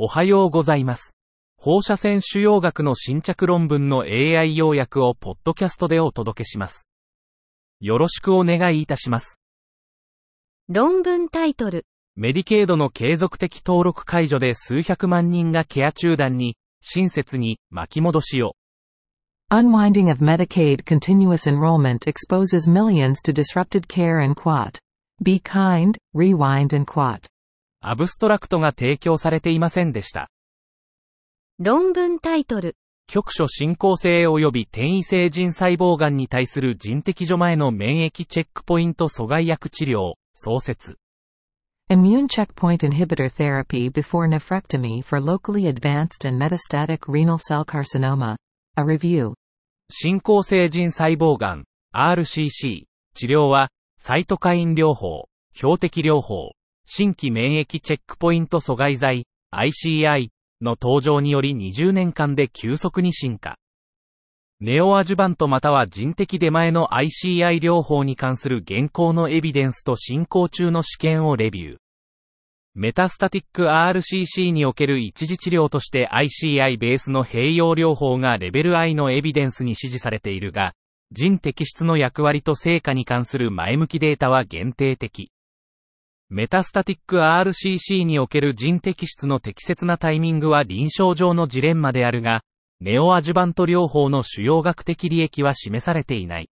おはようございます。放射線腫瘍学の新着論文の AI 要約をポッドキャストでお届けします。よろしくお願いいたします。論文タイトル。メディケードの継続的登録解除で数百万人がケア中断に、親切に巻き戻しを。Unwinding of Medicaid continuous enrollment exposes millions to disrupted care and quat. Be kind, rewind and quat. アブストラクトが提供されていませんでした。論文タイトル。局所進行性及び転移性腎細胞癌に対する人的除前の免疫チェックポイント阻害薬治療、創設。Immune checkpoint inhibitor therapy before nephrectomy for locally advanced and metastatic renal cell carcinoma. A review. 進行性腎細胞癌、RCC。治療は、サイトカイン療法、標的療法、新規免疫チェックポイント阻害剤、ICI の登場により20年間で急速に進化。ネオアジュバントまたは人的出前の ICI 療法に関する現行のエビデンスと進行中の試験をレビュー。メタスタティック RCC における一時治療として ICI ベースの併用療法がレベル I のエビデンスに支持されているが、人摘出の役割と成果に関する前向きデータは限定的。メタスタティック RCC における人摘出の適切なタイミングは臨床上のジレンマであるが、ネオアジュバント療法の主要学的利益は示されていない。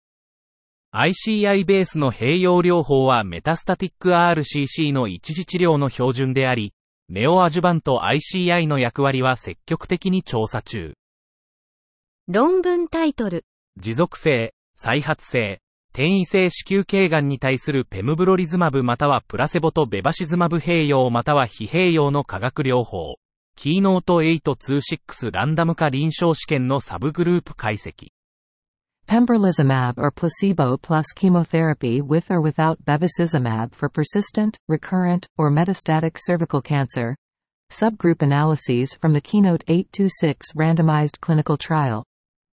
ICI ベースの併用療法はメタスタティック RCC の一時治療の標準であり、ネオアジュバント ICI の役割は積極的に調査中。論文タイトル。持続性、再発性、転移性子宮頸がんに対するペムブロリズマブまたはプラセボとベバシズマブ併用または非併用の化学療法。キーノート826ランダム化臨床試験のサブグループ解析。Pembrolizumab or placebo plus chemotherapy with or without bevacizumab for persistent, recurrent, or metastatic cervical cancer. Subgroup analyses from the Keynote 826 randomized clinical trial.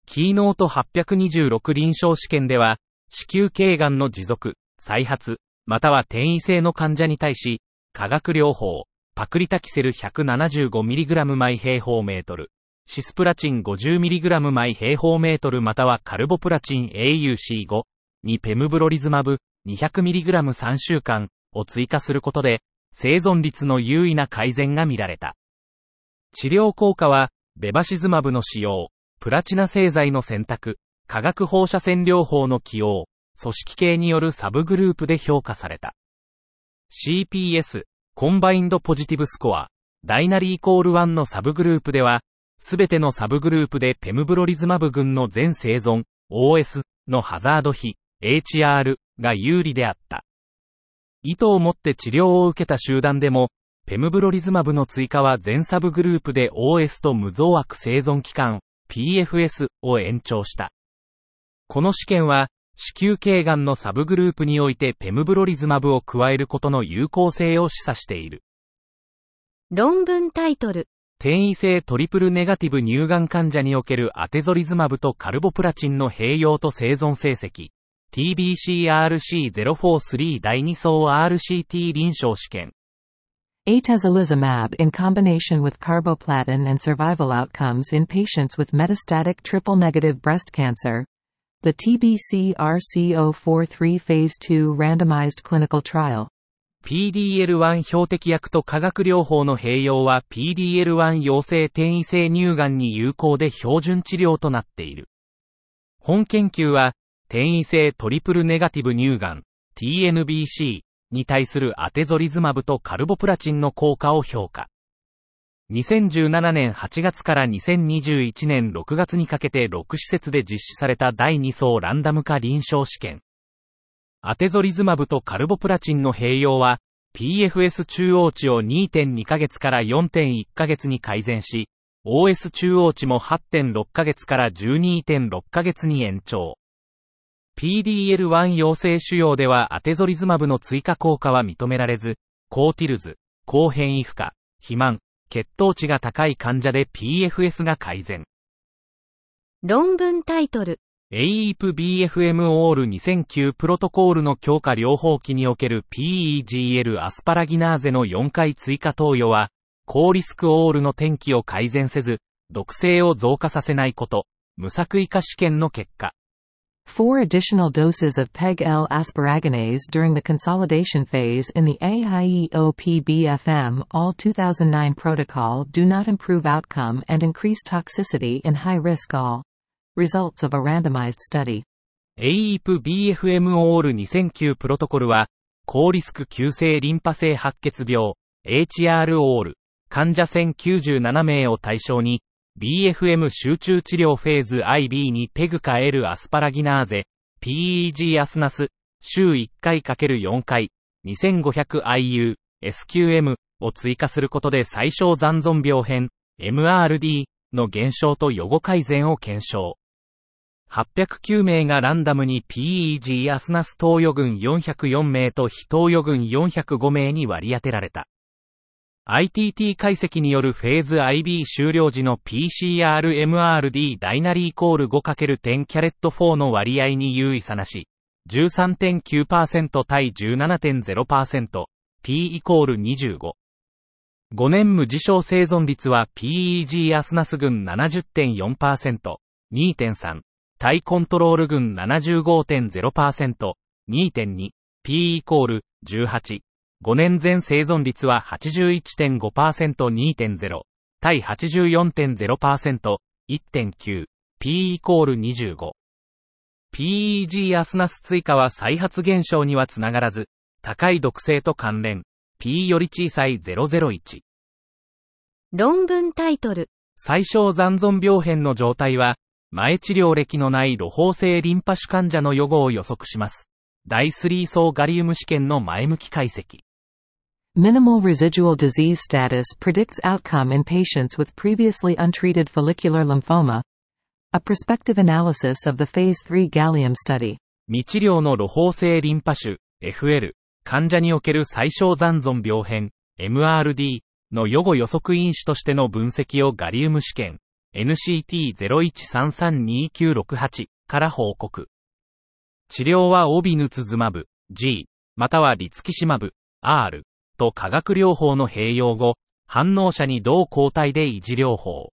キーノート826臨床試験では、子宮頸がんの持続、再発、または転移性の患者に対し、化学療法、パクリタキセル 175mg 毎平方メートル、シスプラチン 50mg 毎平方メートルまたはカルボプラチン AUC5 にペムブロリズマブ 200mg3 週間を追加することで、生存率の有意な改善が見られた。治療効果は、ベバシズマブの使用、プラチナ製剤の選択、化学放射線療法の既往、組織型によるサブグループで評価された。CPS、 Combined Positive Score、ダイナリーイコール1のサブグループでは、すべてのサブグループでペムブロリズマブ群の全生存、OS のハザード比、HR が有利であった。意図を持って治療を受けた集団でも、ペムブロリズマブの追加は全サブグループで OS と無増悪生存期間、PFS を延長した。この試験は、子宮頸がんのサブグループにおいてペムブロリズマブを加えることの有効性を示唆している。論文タイトル。転移性トリプルネガティブ乳がん患者におけるアテゾリズマブとカルボプラチンの併用と生存成績。TBCRC043 第2層 RCT 臨床試験。Atezolizumab in combination with carboplatin and survival outcomes in patients with metastatic triple-negative breast cancer. The TBC-RC043 Phase 2 randomized clinical trial. PDL1 標的薬と化学療法の併用は PDL1 陽性転移性乳がんに有効で標準治療となっている。本研究は、転移性トリプルネガティブ乳がん TNBC に対するアテゾリズマブとカルボプラチンの効果を評価。2017年8月から2021年6月にかけて6施設で実施された第2層ランダム化臨床試験。アテゾリズマブとカルボプラチンの併用は、PFS 中央値を2.2ヶ月から4.1ヶ月に改善し、OS 中央値も8.6ヶ月から12.6ヶ月に延長。PDL1 陽性腫瘍ではアテゾリズマブの追加効果は認められず、高ティルズ、高変異負荷、肥満、血糖値が高い患者で PFS が改善。論文タイトル。AEP-BFM オール2009プロトコールの強化療法期における PEGL アスパラギナーゼの4回追加投与は、高リスクオールの天気を改善せず、毒性を増加させないこと、無作為化試験の結果。Four additional doses of PEG-L asparaginase during the consolidation phase in the E AIEOPBFM All 2009 protocol do not improve outcome and increase toxicity in high-risk all. Results of a randomized study. AEP-BFM オール2009プロトコルは、高リスク急性リンパ性白血病、HR オール、患者1097名を対象に、 BFM 集中治療フェーズ IB にペグか L アスパラギナーゼ、PEG アスナス、週1回 ×4 回、2500IU、SQM を追加することで最小残存病変、MRD の減少と予後改善を検証。809名がランダムに PEG アスナス投与群404名と非投与群405名に割り当てられた。ITT 解析によるフェーズ IB 終了時の PCRMRD ダイナリーイコール 5×10 キャレット4の割合に優位差なし、13.9%対17.0%、P イコール25。5年無事象生存率は PEG アスナス群70.4%、2.3。対コントロール群75.0%、2.2、P イコール18。5年全生存率は81.5%、2.0。対84.0%、1.9。P イコール25。PEG アスナス追加は再発現象にはつながらず、高い毒性と関連。P より小さい001。論文タイトル。最小残存病変の状態は、前治療歴のない露胞性リンパ腫患者の予後を予測します。第3層ガリウム試験の前向き解析。Minimal residual disease status predicts outcome in patients with previously untreated follicular lymphoma. A prospective analysis of the Phase 3 Gallium study. 未治療の露胞性リンパ腫、FL、患者における最小残存病変、MRD の予後予測因子としての分析をガリウム試験、NCT01332968 から報告。治療はオビヌツズマブ、G、またはリツキシマブ、R と化学療法の併用後、反応者に同抗体で維持療法。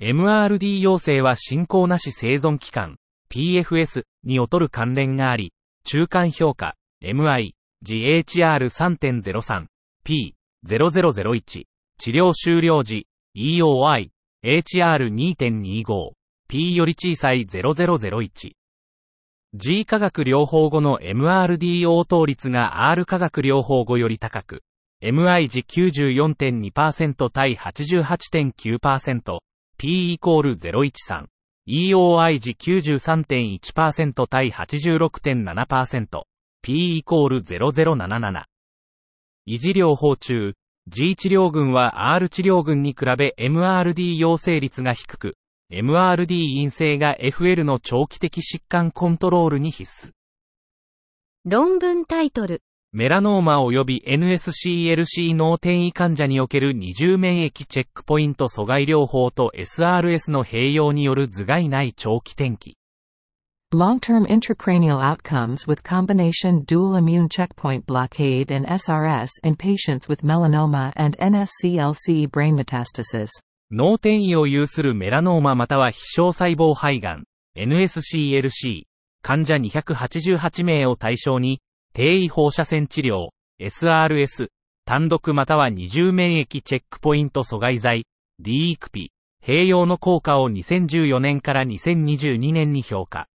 MRD 陽性は進行なし生存期間、PFS に劣る関連があり、中間評価、MI、GHR3.03、P、0001、治療終了時、EOI、HR2.25、P より小さい0001。G 化学療法後の MRD 応答率が R 化学療法後より高く、MI 時94.2%対88.9%、P イコール013。EOI 時93.1%対86.7%、P イコール0077。維持療法中、G 治療群は R 治療群に比べ MRD 陽性率が低く、MRD 陰性が FL の長期的疾患コントロールに必須。論文タイトル。メラノーマ及び NSCLC 脳転移患者における二重免疫チェックポイント阻害療法と SRS の併用による頭蓋内長期転機。Long-term intracranial outcomes with combination dual immune checkpoint blockade and SRS in patients with melanoma and NSCLC brain metastasis. 脳転移を有するメラノーマまたは非小細胞肺がん、NSCLC、患者288名を対象に、低位放射線治療、SRS、単独または二重免疫チェックポイント阻害剤、DECP、併用の効果を2014年から2022年に評価。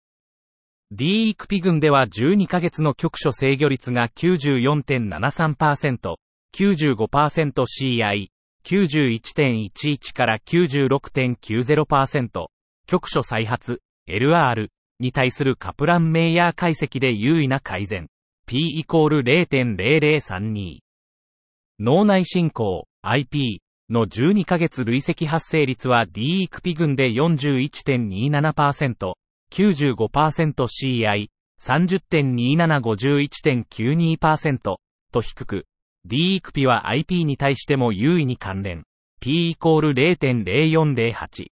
DECP 群では12ヶ月の局所制御率が94.73%、95%CI、91.11から96.90%、局所再発、LR に対するカプランメイヤー解析で優位な改善。P イコール0.0032。脳内進行、IP の12ヶ月累積発生率は D イクピ群で41.27%、95%CI、30.2751.92%と低く、D イクピは IP に対しても優位に関連。P イコール0.0408。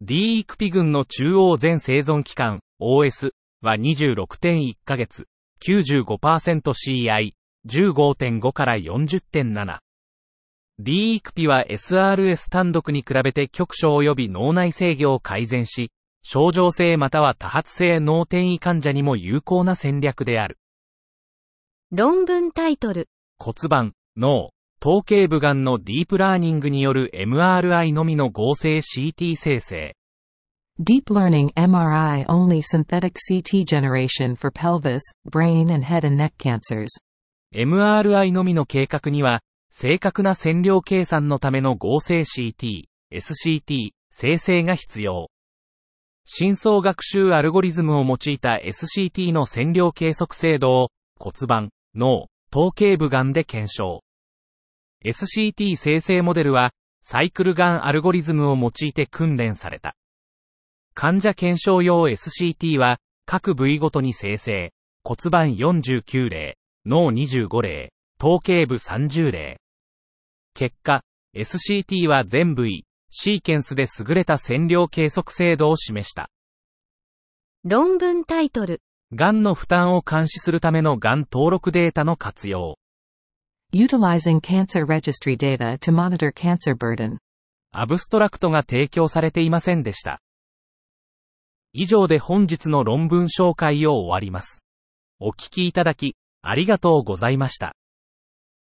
D イクピ群の中央全生存期間、OS は26.1ヶ月、95%CI、15.5から40.7。D イクピは SRS 単独に比べて局所及び脳内制御を改善し、症状性または多発性脳転移患者にも有効な戦略である。論文タイトル。骨盤、脳、頭頸部がんのディープラーニングによる MRI のみの合成 CT 生成。Deep Learning MRI only synthetic CT generation for pelvis, brain and head and neck cancers. MRI のみの計画には、正確な線量計算のための合成 CT、SCT、生成が必要。深層学習アルゴリズムを用いた SCT の線量計測精度を骨盤、脳、頭頸部がんで検証。SCT 生成モデルはサイクルガンアルゴリズムを用いて訓練された。患者検証用 SCT は各部位ごとに生成、骨盤49例、脳25例、頭頸部30例。結果、SCT は全部位、シーケンスで優れた線量計測精度を示した。論文タイトル。癌の負担を監視するための癌登録データの活用。Utilizing cancer registry data to monitor cancer burden. アブストラクトが提供されていませんでした。以上で本日の論文紹介を終わります。お聞きいただき、ありがとうございました。